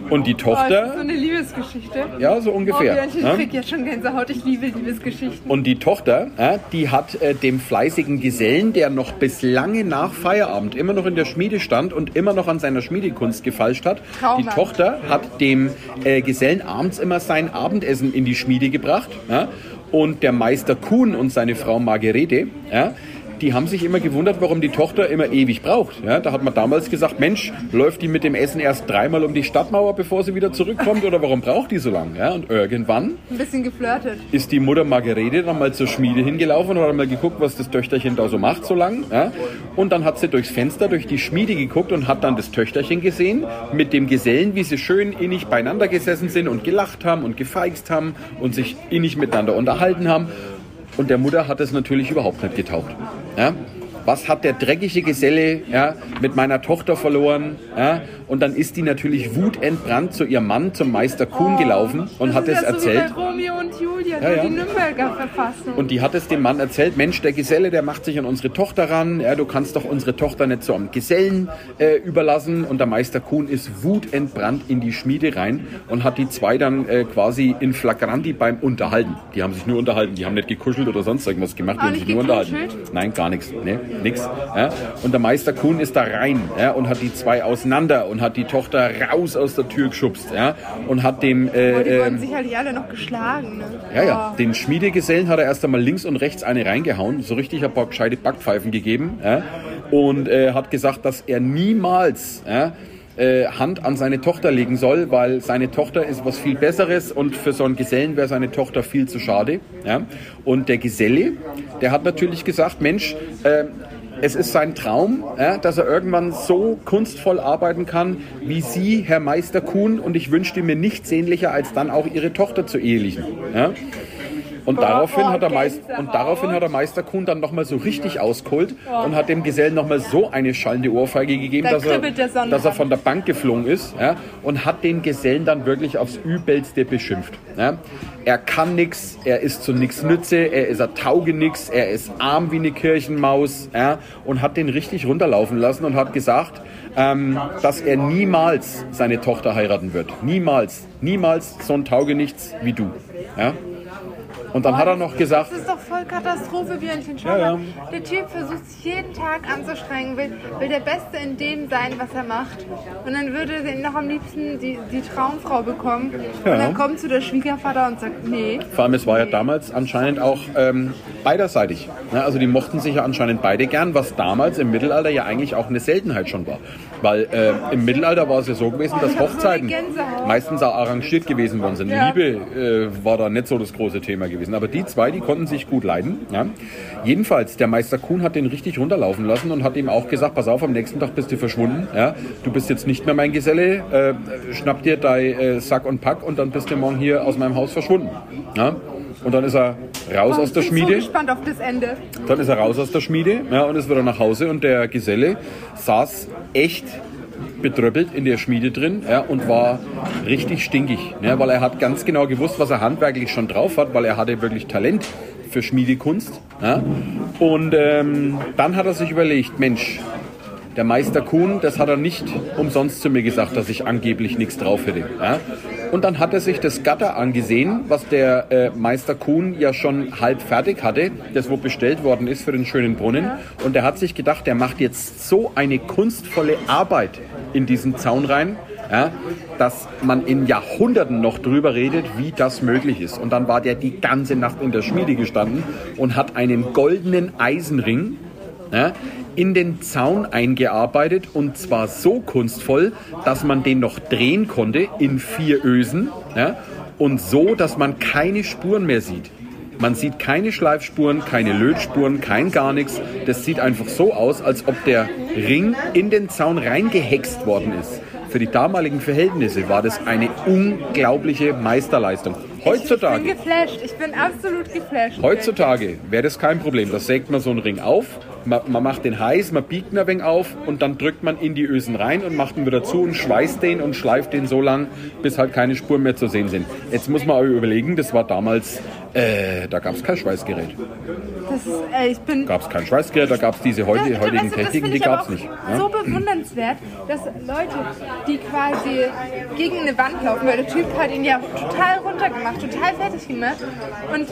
Und die Oh, ist das so Tochter, eine Liebesgeschichte? ja, so Oh, ungefähr. Björnchen, ich ja? krieg jetzt schon Gänsehaut. Ich liebe Liebesgeschichten. Und die Tochter, ja, die hat äh, dem fleißigen Gesellen, der noch bis lange nach Feierabend immer noch in der Schmiede stand und immer noch an seiner Schmiedekunst gefeilscht hat, die Traumhaft. Tochter hat dem äh, Gesellen abends immer sein Abendessen in die Schmiede gebracht. Ja, und der Meister Kuhn und seine Frau Margarete, ja, die haben sich immer gewundert, warum die Tochter immer ewig braucht. Ja, da hat man damals gesagt, Mensch, läuft die mit dem Essen erst dreimal um die Stadtmauer, bevor sie wieder zurückkommt? Oder warum braucht die so lange? Ja, und irgendwann Ein bisschen geflirtet. ist die Mutter Margarete dann mal zur Schmiede hingelaufen und hat mal geguckt, was das Töchterchen da so macht so lang. Ja? Und dann hat sie durchs Fenster, durch die Schmiede geguckt und hat dann das Töchterchen gesehen mit dem Gesellen, wie sie schön innig beieinander gesessen sind und gelacht haben und gefeixt haben und sich innig miteinander unterhalten haben. Und der Mutter hat es natürlich überhaupt nicht getaugt. Ja? Was hat der dreckige Geselle ja, mit meiner Tochter verloren? Ja? Und dann ist die natürlich wutentbrannt zu ihrem Mann, zum Meister Kuhn, gelaufen und hat es Oh, das ist ja erzählt. So Romeo und Julia, Ja, ja. die Nürnberger Verfassung. Und die hat es dem Mann erzählt, Mensch, der Geselle, der macht sich an unsere Tochter ran, ja, du kannst doch unsere Tochter nicht so am Gesellen äh, überlassen. Und der Meister Kuhn ist wutentbrannt in die Schmiede rein und hat die zwei dann äh, quasi in Flagranti beim Unterhalten. Die haben sich nur unterhalten, die haben nicht gekuschelt oder sonst irgendwas gemacht, die haben sich nur unterhalten. Nein, gar nichts, ne, nix. Ja. Und der Meister Kuhn ist da rein ja, und hat die zwei auseinander und hat die Tochter raus aus der Tür geschubst ja, und hat dem... Äh, Oh, die wurden sicherlich alle noch geschlagen. Ne? ja, ja. Oh. Den Schmiedegesellen hat er erst einmal links und rechts eine reingehauen, so richtig ein paar gescheite Backpfeifen gegeben ja, und äh, hat gesagt, dass er niemals ja, äh, Hand an seine Tochter legen soll, weil seine Tochter ist was viel Besseres und für so einen Gesellen wäre seine Tochter viel zu schade. Ja. Und der Geselle, der hat natürlich gesagt, Mensch, äh, es ist sein Traum, ja, dass er irgendwann so kunstvoll arbeiten kann wie Sie, Herr Meister Kuhn, und ich wünschte mir nichts sehnlicher, als dann auch Ihre Tochter zu ehelichen. Ja. Und daraufhin, hat der Meister, und daraufhin hat der Meister Kuhn dann nochmal so richtig ausgeholt und hat dem Gesellen nochmal so eine schallende Ohrfeige gegeben, Da dass er, dass er von der Bank geflogen ist ja, und hat den Gesellen dann wirklich aufs Übelste beschimpft. Ja. Er kann nix, er ist zu nix Nütze, er ist ein Taugenix, er ist arm wie eine Kirchenmaus ja, und hat den richtig runterlaufen lassen und hat gesagt, ähm, dass er niemals seine Tochter heiraten wird. Niemals, niemals so ein Taugenichts wie du. Ja. Und dann hat er noch gesagt, Das ist doch voll Katastrophe, Björnchen. Schau Ja, ja. mal, der Typ versucht sich jeden Tag anzustrengen, will, will der Beste in dem sein, was er macht. Und dann würde er noch am liebsten die, die Traumfrau bekommen. Ja. Und dann kommt zu der Schwiegervater und sagt, nee. Vor allem, es war ja damals anscheinend auch ähm, beiderseitig. Also die mochten sich ja anscheinend beide gern, was damals im Mittelalter ja eigentlich auch eine Seltenheit schon war. Weil äh, im Mittelalter war es ja so gewesen, dass hab so Hochzeiten meistens auch arrangiert gewesen worden sind. Ja. Liebe äh, war da nicht so das große Thema gewesen. Aber die zwei, die konnten sich gut leiden. Ja? Jedenfalls, der Meister Kuhn hat den richtig runterlaufen lassen und hat ihm auch gesagt, pass auf, am nächsten Tag bist du verschwunden. Ja? Du bist jetzt nicht mehr mein Geselle. Äh, schnapp dir dein äh, Sack und Pack und dann bist du morgen hier aus meinem Haus verschwunden. Ja? Und dann ist er raus aus der ich bin so Schmiede. gespannt auf das Ende. Dann ist er raus aus der Schmiede ja, und ist wieder nach Hause und der Geselle saß echt betröppelt in der Schmiede drin ja, und war richtig stinkig, ja, weil er hat ganz genau gewusst, was er handwerklich schon drauf hat, weil er hatte wirklich Talent für Schmiedekunst. Ja. Und ähm, dann hat er sich überlegt, Mensch, der Meister Kuhn, das hat er nicht umsonst zu mir gesagt, dass ich angeblich nichts drauf hätte. Ja? Und dann hat er sich das Gatter angesehen, was der äh, Meister Kuhn ja schon halb fertig hatte, das wo bestellt worden ist für den schönen Brunnen. Und er hat sich gedacht, der macht jetzt so eine kunstvolle Arbeit in diesen Zaun rein, ja, dass man in Jahrhunderten noch drüber redet, wie das möglich ist. Und dann war der die ganze Nacht in der Schmiede gestanden und hat einen goldenen Eisenring ja, in den Zaun eingearbeitet und zwar so kunstvoll, dass man den noch drehen konnte in vier Ösen ja, und so, dass man keine Spuren mehr sieht. Man sieht keine Schleifspuren, keine Lötspuren, kein gar nichts. Das sieht einfach so aus, als ob der Ring in den Zaun reingehext worden ist. Für die damaligen Verhältnisse war das eine unglaubliche Meisterleistung. Ich Heutzutage bin geflasht. Ich bin absolut geflasht. Heutzutage wäre das kein Problem. Da sägt man so einen Ring auf, man, man macht den heiß, man biegt ihn ein wenig auf und dann drückt man in die Ösen rein und macht ihn wieder zu und schweißt den und schleift den so lang, bis halt keine Spuren mehr zu sehen sind. Jetzt muss man aber überlegen, das war damals Äh, da gab es kein Schweißgerät. Das ist, ey, ich bin. Gab es kein Schweißgerät, da gab es diese heute, Das- heutigen du, das Techniken, die gab es nicht. Ja? So bewundernswert, dass Leute, die quasi gegen eine Wand laufen, weil der Typ hat ihn ja total runtergemacht, total fertig gemacht. Und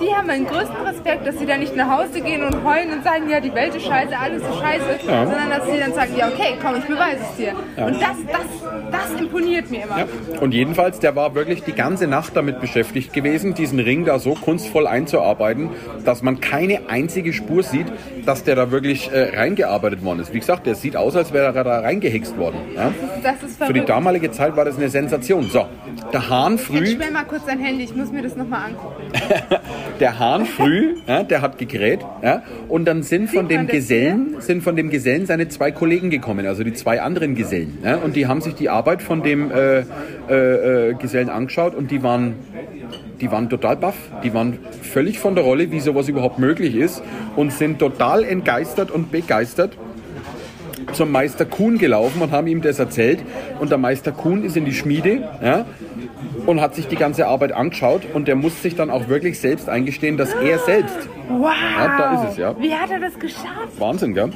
die haben meinen größten Respekt, dass sie dann nicht nach Hause gehen und heulen und sagen, ja, die Welt ist scheiße, alles ist scheiße, Ja. sondern dass sie dann sagen, ja, okay, komm, ich beweise es dir. Und das, das, das imponiert mir immer. Ja. Und jedenfalls, der war wirklich die ganze Nacht damit beschäftigt gewesen, diesen Ring da so kunstvoll einzuarbeiten, dass man keine einzige Spur sieht, dass der da wirklich äh, reingearbeitet worden ist. Wie gesagt, der sieht aus, als wäre er da reingehext worden. Ja? Das ist Für die damalige Zeit war das eine Sensation. So, der Hahn früh, stell mal kurz dein Handy, ich muss mir das nochmal angucken. der Hahn früh, ja, der hat gekräht, ja, und dann sind von dem Gesellen, sind von dem Gesellen seine zwei Kollegen gekommen, also die zwei anderen Gesellen, und die haben sich die Arbeit von dem äh, äh, äh, Gesellen angeschaut und die waren die waren total baff, die waren völlig von der Rolle, wie sowas überhaupt möglich ist und sind total entgeistert und begeistert zum Meister Kuhn gelaufen und haben ihm das erzählt. Und der Meister Kuhn ist in die Schmiede ja, und hat sich die ganze Arbeit angeschaut und der muss sich dann auch wirklich selbst eingestehen, dass er selbst, Wow! Ja, da ist es, ja. Wie hat er das geschafft? Wahnsinn, gell?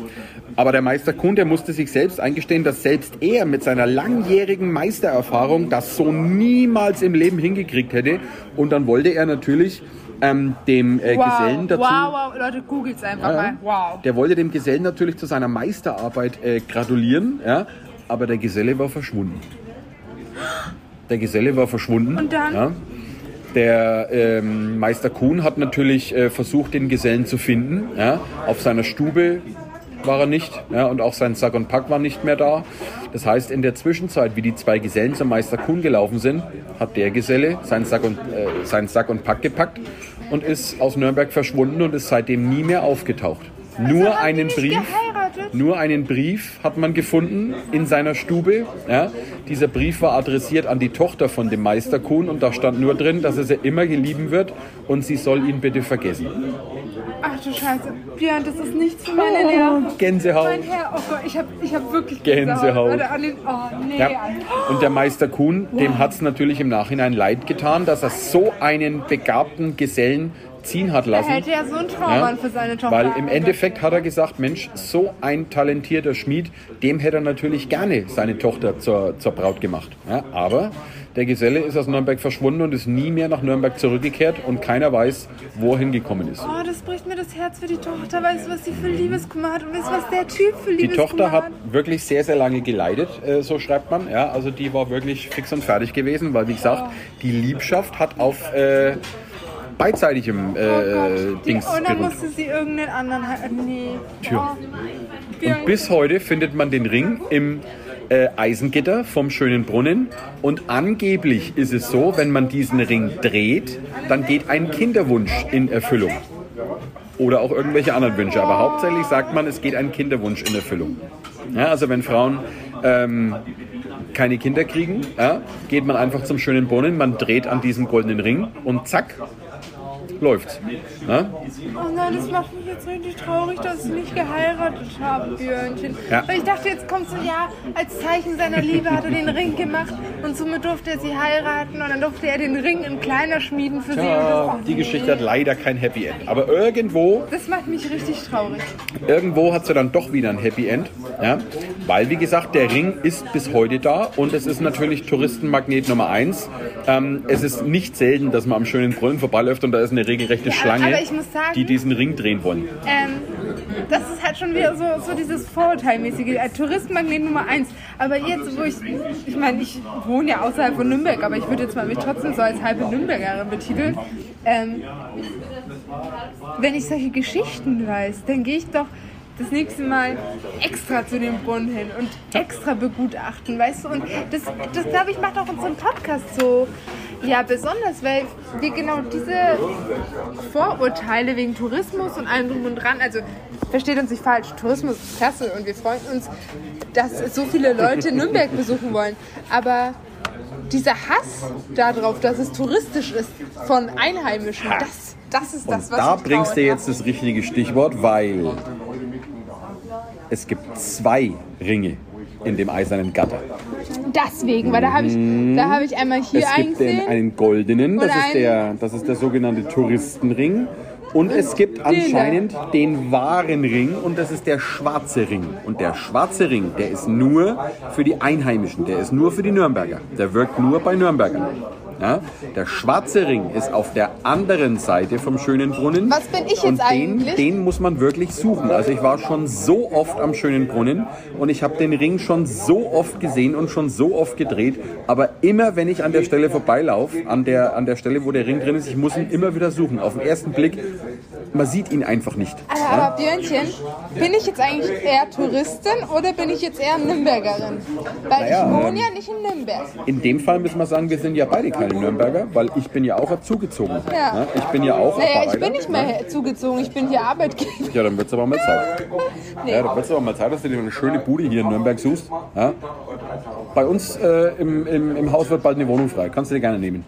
Aber der Meister Kuhn, der musste sich selbst eingestehen, dass selbst er mit seiner langjährigen Meistererfahrung das so niemals im Leben hingekriegt hätte. Und dann wollte er natürlich ähm, dem äh, Wow, Gesellen dazu... wow, wow, Leute, googelt's einfach Ja, mal. Wow. Der wollte dem Gesellen natürlich zu seiner Meisterarbeit äh, gratulieren, ja, aber der Geselle war verschwunden. Der Geselle war verschwunden. Und dann? Ja. Der ähm, Meister Kuhn hat natürlich äh, versucht, den Gesellen zu finden. Ja. Auf seiner Stube war er nicht ja, und auch sein Sack und Pack war nicht mehr da. Das heißt, in der Zwischenzeit, wie die zwei Gesellen zum Meister Kuhn gelaufen sind, hat der Geselle seinen Sack und, äh, seinen Sack und Pack gepackt und ist aus Nürnberg verschwunden und ist seitdem nie mehr aufgetaucht. Nur haben die einen Brief, geheiratet? nur einen Brief hat man gefunden in seiner Stube. Ja. Dieser Brief war adressiert an die Tochter von dem Meister Kuhn und da stand nur drin, dass er sie immer gelieben wird und sie soll ihn bitte vergessen. Ach du Scheiße. Björn, das ist nichts für meine Nerven. Gänsehaut. Mein Herr, oh Gott, ich hab, ich hab wirklich Gänsehaut. Den, oh, nee. Ja. Und der Meister Kuhn, dem hat es natürlich im Nachhinein leid getan, dass er so einen begabten Gesellen ziehen hat Er lassen. hätte ja so einen Traummann für seine Tochter. Weil im Endeffekt hat er gesagt, Mensch, so ein talentierter Schmied, dem hätte er natürlich gerne seine Tochter zur, zur Braut gemacht. Ja, aber der Geselle ist aus Nürnberg verschwunden und ist nie mehr nach Nürnberg zurückgekehrt und keiner weiß, wo er hingekommen ist. Oh, das bricht mir das Herz für die Tochter. Weißt du, was sie für Liebeskummer hat? Und weißt du, was der Typ für Die Liebeskummer Tochter hat hat? wirklich sehr, sehr lange geleidet, äh, so schreibt man. Ja, also die war wirklich fix und fertig gewesen, weil wie gesagt, die Liebschaft hat auf äh, beidseitigem Oh äh, Gott. Die, Dings und dann beruht. musste sie irgendeinen anderen heiraten. Nee. Tja. Oh. Und bis heute findet man den Ring im äh, Eisengitter vom schönen Brunnen. Und angeblich ist es so, wenn man diesen Ring dreht, dann geht ein Kinderwunsch in Erfüllung. Oder auch irgendwelche anderen Wünsche. Aber hauptsächlich sagt man, es geht ein Kinderwunsch in Erfüllung. Ja, also wenn Frauen ähm, keine Kinder kriegen, ja, geht man einfach zum schönen Brunnen, man dreht an diesem goldenen Ring und zack, läuft's. Ja? Oh nein, das macht mich jetzt richtig traurig, dass ich nicht geheiratet habe, Björnchen. Ja. Weil ich dachte, jetzt kommt so, ja, als Zeichen seiner Liebe hat er den Ring gemacht und somit durfte er sie heiraten und dann durfte er den Ring in kleiner schmieden für sie. Und Ja, das, die Geschichte hat leider kein Happy End. Aber irgendwo das macht mich richtig traurig. irgendwo hat sie dann doch wieder ein Happy End. Ja? Weil, wie gesagt, der Ring ist bis heute da und es ist natürlich Touristenmagnet Nummer eins. Ähm, es ist nicht selten, dass man am schönen Brunnen vorbeiläuft und da ist eine regelrechte Ja, Schlange, sagen- die diesen Ring drehen wollen. Ähm, das ist halt schon wieder so, so dieses Vorurteilmäßige. Äh, Touristenmagnet Nummer eins. Aber jetzt, wo ich, ich meine, ich wohne ja außerhalb von Nürnberg, aber ich würde jetzt mal mich trotzdem so als halbe Nürnbergerin betiteln. Ähm, wenn ich solche Geschichten weiß, dann gehe ich doch das nächste Mal extra zu dem Brunnen hin und extra begutachten, weißt du? Und das, das glaube ich, macht auch unseren Podcast so ja besonders, weil wir genau diese Vorurteile wegen Tourismus und allem drum und dran, also versteht uns nicht falsch, Tourismus ist klasse und wir freuen uns, dass so viele Leute Nürnberg besuchen wollen, aber dieser Hass darauf, dass es touristisch ist von Einheimischen, das, das ist das, Und was da bringst du jetzt das richtige Stichwort, weil es gibt zwei Ringe in dem eisernen Gatter. deswegen, weil da habe ich, da habe ich einmal hier es einen gibt den, einen goldenen, das ist, der, das ist der sogenannte Touristenring. Und es gibt anscheinend den wahren Ring und das ist der schwarze Ring. Und der schwarze Ring, der ist nur für die Einheimischen, der ist nur für die Nürnberger. Der wirkt nur bei Nürnbergern. Ja? Der schwarze Ring ist auf der anderen Seite vom schönen Brunnen. Was bin ich jetzt und den, eigentlich? Den muss man wirklich suchen. Also ich war schon so oft am schönen Brunnen und ich habe den Ring schon so oft gesehen und schon so oft gedreht. Aber immer, wenn ich an der Stelle vorbeilaufe, an der, an der Stelle, wo der Ring drin ist, ich muss ihn immer wieder suchen. Auf den ersten Blick, man sieht ihn einfach nicht. Aber, aber Björnchen, bin ich jetzt eigentlich eher Touristin oder bin ich jetzt eher Nürnbergerin? Weil Naja, ich wohne ähm, ja nicht in Nürnberg. In dem Fall müssen wir sagen, wir sind ja beide keine Nürnberger, weil ich bin ja auch zugezogen. Ja. Ich bin ja auch Naja, ich bin nicht mehr zugezogen, ich bin hier Arbeitgeber. Ja, dann wird es aber mal Zeit. Nee. Ja, dann wird es aber mal Zeit, dass du dir eine schöne Bude hier in Nürnberg suchst. Ja? Bei uns äh, im, im, im Haus wird bald eine Wohnung frei. Kannst du dir gerne nehmen.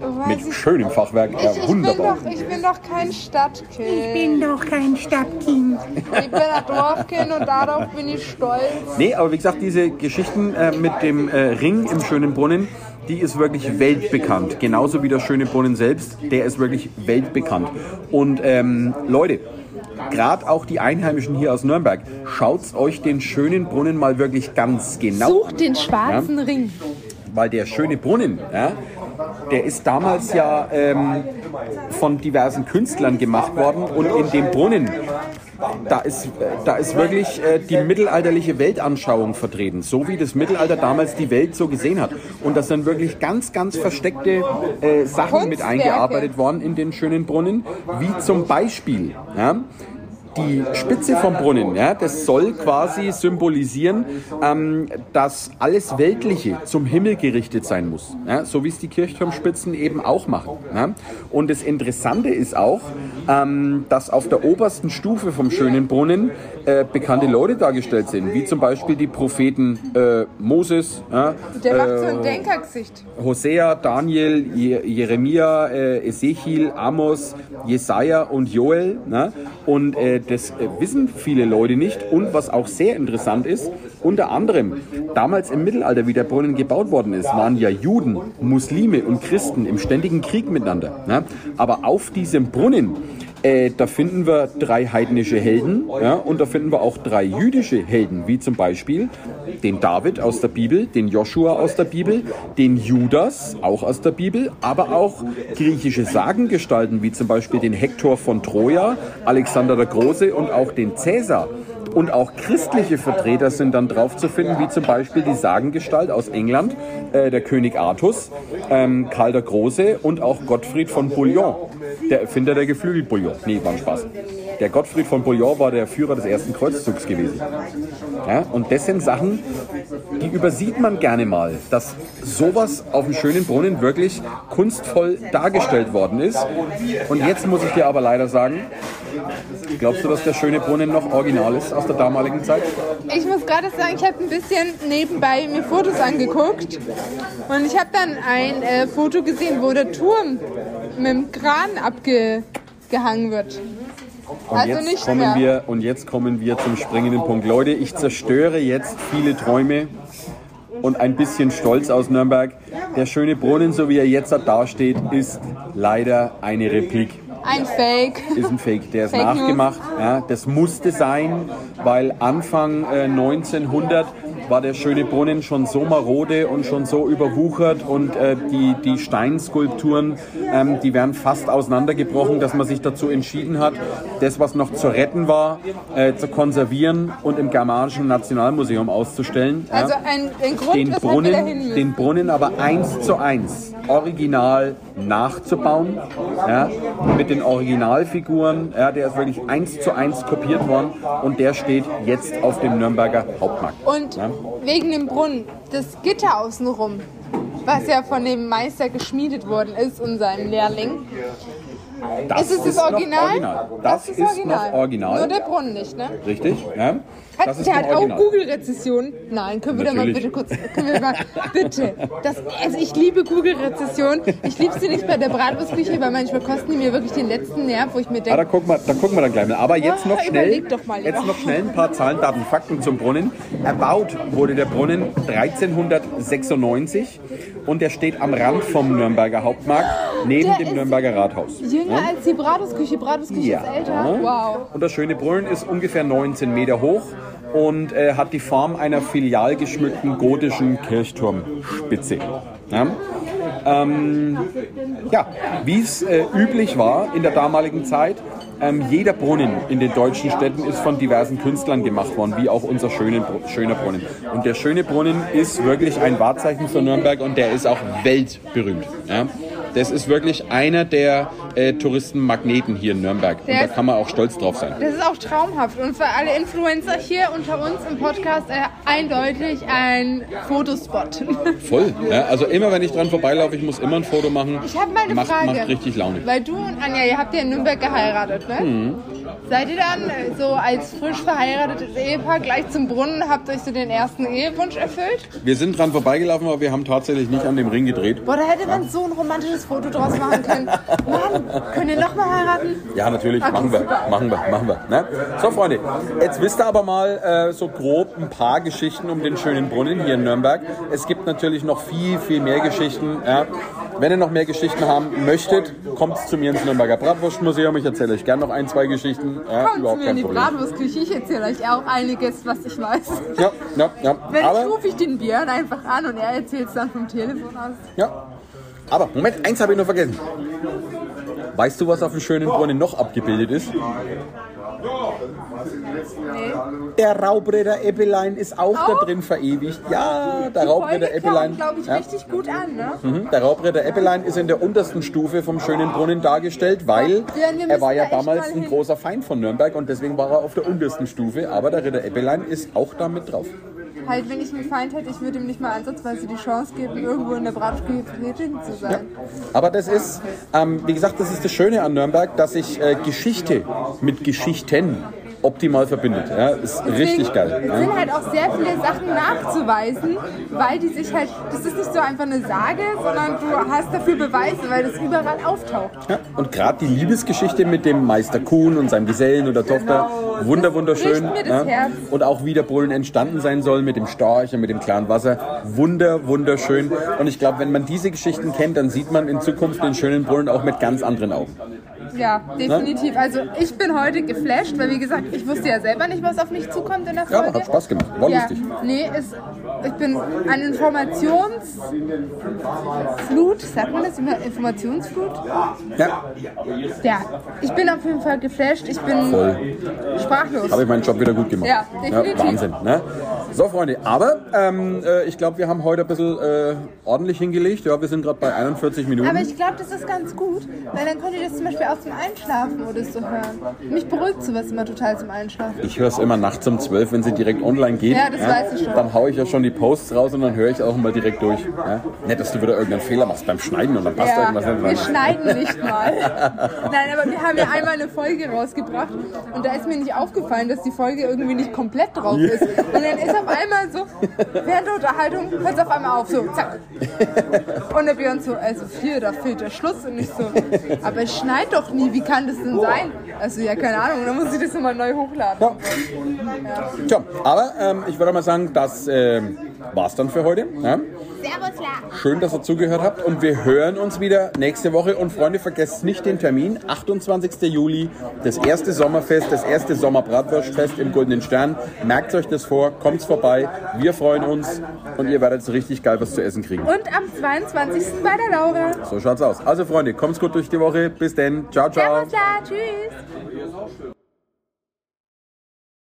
Weiß Mit schönem Fachwerk. Ja, Ich, ich, bin wunderbar. doch, ich bin doch kein Stadtkind. Ich bin doch kein Stadtkind. Ich bin ein Dorfkind und darauf bin ich stolz. Nee, aber wie gesagt, diese Geschichten äh, mit dem äh, Ring im schönen Brunnen, die ist wirklich weltbekannt. Genauso wie der schöne Brunnen selbst, der ist wirklich weltbekannt. Und ähm, Leute, gerade auch die Einheimischen hier aus Nürnberg, schaut euch den schönen Brunnen mal wirklich ganz genau Such an. den schwarzen Ring. weil der schöne Brunnen, ja, der ist damals ja ähm, von diversen Künstlern gemacht worden und in dem Brunnen, da ist, da ist wirklich äh, die mittelalterliche Weltanschauung vertreten, so wie das Mittelalter damals die Welt so gesehen hat. Und das sind wirklich ganz, ganz versteckte äh, Sachen mit eingearbeitet worden in den schönen Brunnen, wie zum Beispiel, ja, die Spitze vom Brunnen, ja, das soll quasi symbolisieren, ähm, dass alles Weltliche zum Himmel gerichtet sein muss. Ja, so wie es die Kirchturmspitzen eben auch machen. Ja. Und das Interessante ist auch, ähm, dass auf der obersten Stufe vom schönen Brunnen äh, bekannte Leute dargestellt sind, wie zum Beispiel die Propheten äh, Moses, ja, Der macht so äh, ein Denkergesicht. Hosea, Daniel, Je Jeremia, äh, Ezechiel, Amos, Jesaja und Joel. Ne? Und äh, das äh, wissen viele Leute nicht. Und was auch sehr interessant ist, unter anderem, damals im Mittelalter, wie der Brunnen gebaut worden ist, waren ja Juden, Muslime und Christen im ständigen Krieg miteinander. Ne? Aber auf diesem Brunnen, äh, da finden wir drei heidnische Helden ja, und da finden wir auch drei jüdische Helden, wie zum Beispiel den David aus der Bibel, den Joshua aus der Bibel, den Judas auch aus der Bibel, aber auch griechische Sagengestalten, wie zum Beispiel den Hektor von Troja, Alexander der Große und auch den Cäsar. Und auch christliche Vertreter sind dann drauf zu finden, wie zum Beispiel die Sagengestalt aus England, äh, der König Artus, ähm, Karl der Große und auch Gottfried von Bouillon, der Erfinder der Geflügelbouillon. Nee, war ein Spaß. Der Gottfried von Bouillon war der Führer des ersten Kreuzzugs gewesen. Ja, und das sind Sachen, die übersieht man gerne mal, dass sowas auf dem schönen Brunnen wirklich kunstvoll dargestellt worden ist. Und jetzt muss ich dir aber leider sagen, glaubst du, dass der schöne Brunnen noch original ist aus der damaligen Zeit? Ich muss gerade sagen, ich habe ein bisschen nebenbei mir Fotos angeguckt und ich habe dann ein äh, Foto gesehen, wo der Turm mit dem Kran abgehangen wird. Und Also jetzt kommen mehr. wir und jetzt kommen wir zum springenden Punkt. Leute, ich zerstöre jetzt viele Träume und ein bisschen Stolz aus Nürnberg. Der schöne Brunnen, so wie er jetzt da steht, ist leider eine Replik. Ein Fake. Ist ein Fake, der ist Fake nachgemacht. Ja, das musste sein, weil Anfang äh, 1900 war der schöne Brunnen schon so marode und schon so überwuchert und äh, die, die Steinskulpturen, ähm, die wären fast auseinandergebrochen, dass man sich dazu entschieden hat, das, was noch zu retten war, äh, zu konservieren und im Germanischen Nationalmuseum auszustellen. Ja Also ein, ein Grund, den Brunnen, den Brunnen aber eins zu eins original nachzubauen, ja, mit den Originalfiguren. Ja, der ist wirklich eins zu eins kopiert worden und der steht jetzt auf dem Nürnberger Hauptmarkt. Und Ja. wegen dem Brunnen, das Gitter außenrum, was ja von dem Meister geschmiedet worden ist und seinem Lehrling, Das ist es das noch Original? Das, ist, noch original. Nur der Brunnen nicht, ne? Richtig, ja. Hat, Das ist der hat auch. Google-Rezession. Nein, können wir da mal bitte kurz, können wir mal, bitte. Das, also ich liebe Google-Rezession. Ich liebe sie nicht bei der Bratwurstküche, weil manchmal kosten die mir wirklich den letzten Nerv, wo ich mir Ah, denke, da gucken wir, da gucken wir dann gleich mal. Aber jetzt Ah, noch schnell, mal jetzt noch schnell ein paar Zahlen, Daten, Fakten zum Brunnen. Erbaut wurde der Brunnen 1396 und der steht am Rand vom Nürnberger Hauptmarkt neben Der dem Nürnberger Rathaus. jünger als die Bratwurstküche. Bratwurstküche Ja. ist älter. Wow. Und der schöne Brunnen ist ungefähr 19 Meter hoch und äh, hat die Form einer filial geschmückten gotischen Kirchturmspitze. Ja, ähm, ja wie es äh, üblich war in der damaligen Zeit, ähm, jeder Brunnen in den deutschen Städten ist von diversen Künstlern gemacht worden, wie auch unser schönen, schöner Brunnen. Und der schöne Brunnen ist wirklich ein Wahrzeichen für Nürnberg und der ist auch weltberühmt. Ja? Das ist wirklich einer der äh, Touristenmagneten hier in Nürnberg. Und Der da ist- kann man auch stolz drauf sein. Das ist auch traumhaft. Und für alle Influencer hier unter uns im Podcast äh, eindeutig ein Fotospot. Voll. Ja? Also immer wenn ich dran vorbeilaufe, ich muss immer ein Foto machen. Ich habe mal eine macht, Frage. Macht richtig Laune. Weil du und Anja, ihr habt ja in Nürnberg geheiratet, ne? Mhm. Seid ihr dann äh, so als frisch verheiratetes Ehepaar gleich zum Brunnen, habt euch so den ersten Ehewunsch erfüllt? Wir sind dran vorbeigelaufen, aber wir haben tatsächlich nicht an dem Ring gedreht. Boah, da hätte man so ein romantisches Foto draus machen können. Mann, könnt ihr nochmal heiraten? Ja, natürlich, Okay, machen wir, machen wir, machen wir. Ne? So, Freunde, jetzt wisst ihr aber mal äh, so grob ein paar Geschichten um den schönen Brunnen hier in Nürnberg. Es gibt natürlich noch viel, viel mehr Geschichten. Ja? Wenn ihr noch mehr Geschichten haben möchtet, kommt zu mir ins Nürnberger Bratwurstmuseum. Ich erzähle euch gerne noch ein, zwei Geschichten. Ja, Kommt zu überhaupt mir in die Problem. Bratwurstküche, ich erzähle euch auch einiges, was ich weiß. Ja, ja, ja. Wenn ich Aber, rufe ich den Björn einfach an und er erzählt es dann vom Telefon aus. ja. aber Moment, eins habe ich noch vergessen. Weißt du, was auf dem schönen Brunnen noch abgebildet ist? Der Raubritter Eppelein ist auch da Auch? drin verewigt. Ja, der Die Raubritter Folge Eppelein. glaube ich, ja. richtig gut an, ne? Mhm. Der Raubritter Eppelein ist in der untersten Stufe vom schönen Brunnen dargestellt, weil wir er war ja da damals mal ein großer Feind von Nürnberg und deswegen war er auf der untersten Stufe. Aber der Ritter Eppelein ist auch da mit drauf. Halt, wenn ich einen Feind hätte, ich würde ihm nicht mal ansatzweise die Chance geben, irgendwo in der Bratwurstküche vertreten zu sein. Aber das ist, ähm, wie gesagt, das ist das Schöne an Nürnberg, dass sich äh, Geschichte mit Geschichten optimal verbindet. Ja, ist richtig geil. Es Ja. sind halt auch sehr viele Sachen nachzuweisen, weil die sich halt, das ist nicht so einfach eine Sage, sondern du hast dafür Beweise, weil das überall auftaucht. Ja, und gerade die Liebesgeschichte mit dem Meister Kuhn und seinem Gesellen oder Tochter, wunder, wunderschön. Herz. Und auch wie der Brunnen entstanden sein soll mit dem Storch und mit dem klaren Wasser. Wunder, wunderschön. Und ich glaube, wenn man diese Geschichten kennt, dann sieht man in Zukunft den schönen Brunnen auch mit ganz anderen Augen. Ja, definitiv. Also ich bin heute geflasht, weil wie gesagt, ich wusste ja selber nicht, was auf mich zukommt in der Ja, Folge. aber hat Spaß gemacht. War ja, lustig. nee, es, ich bin an Informationsflut, sagt man das immer? Informationsflut? Ja, Ja, ich bin auf jeden Fall geflasht, ich bin voll. sprachlos. Habe ich meinen Job wieder gut gemacht. Ja, definitiv. Wahnsinn. Ne? So, Freunde, aber ähm, äh, ich glaube, wir haben heute ein bisschen äh, ordentlich hingelegt. Ja, wir sind gerade bei 41 Minuten. Aber ich glaube, das ist ganz gut, weil dann könnt ihr das zum Beispiel auch zum Einschlafen oder so hören. Mich beruhigt sowas immer total zum Einschlafen. Ich höre es immer nachts um 12, wenn sie direkt online geht. Ja, das weiß ich schon. Dann haue ich ja schon die Posts raus und dann höre ich auch mal direkt durch. Ja? Nicht, dass du wieder irgendeinen Fehler machst beim Schneiden und dann passt Ja, irgendwas nicht. wir schneiden nicht mal. Nein, aber wir haben ja einmal eine Folge rausgebracht und da ist mir nicht aufgefallen, dass die Folge irgendwie nicht komplett drauf ist. Und dann ist auf einmal so, während der Unterhaltung hört es auf einmal auf, so zack. Und der Björn so, also hier, da fehlt der Schluss und ich so, aber ich schneide doch nie, wie kann das denn sein? Also ja, keine Ahnung, dann muss ich das nochmal neu hochladen. Ja. Tja, aber ähm, ich würde mal sagen, das ähm, war's dann für heute. Ja? Servus, La. Schön, dass ihr zugehört habt und wir hören uns wieder nächste Woche. Und Freunde, vergesst nicht den Termin, 28. Juli, das erste Sommerfest, das erste Sommerbratwurstfest im Goldenen Stern. Merkt euch das vor, kommt vorbei, wir freuen uns und ihr werdet so richtig geil was zu essen kriegen. Und am 22. bei der Laura. So schaut's aus. Also Freunde, kommt's gut durch die Woche. Bis denn. Ciao, ciao. Servus, La. Tschüss.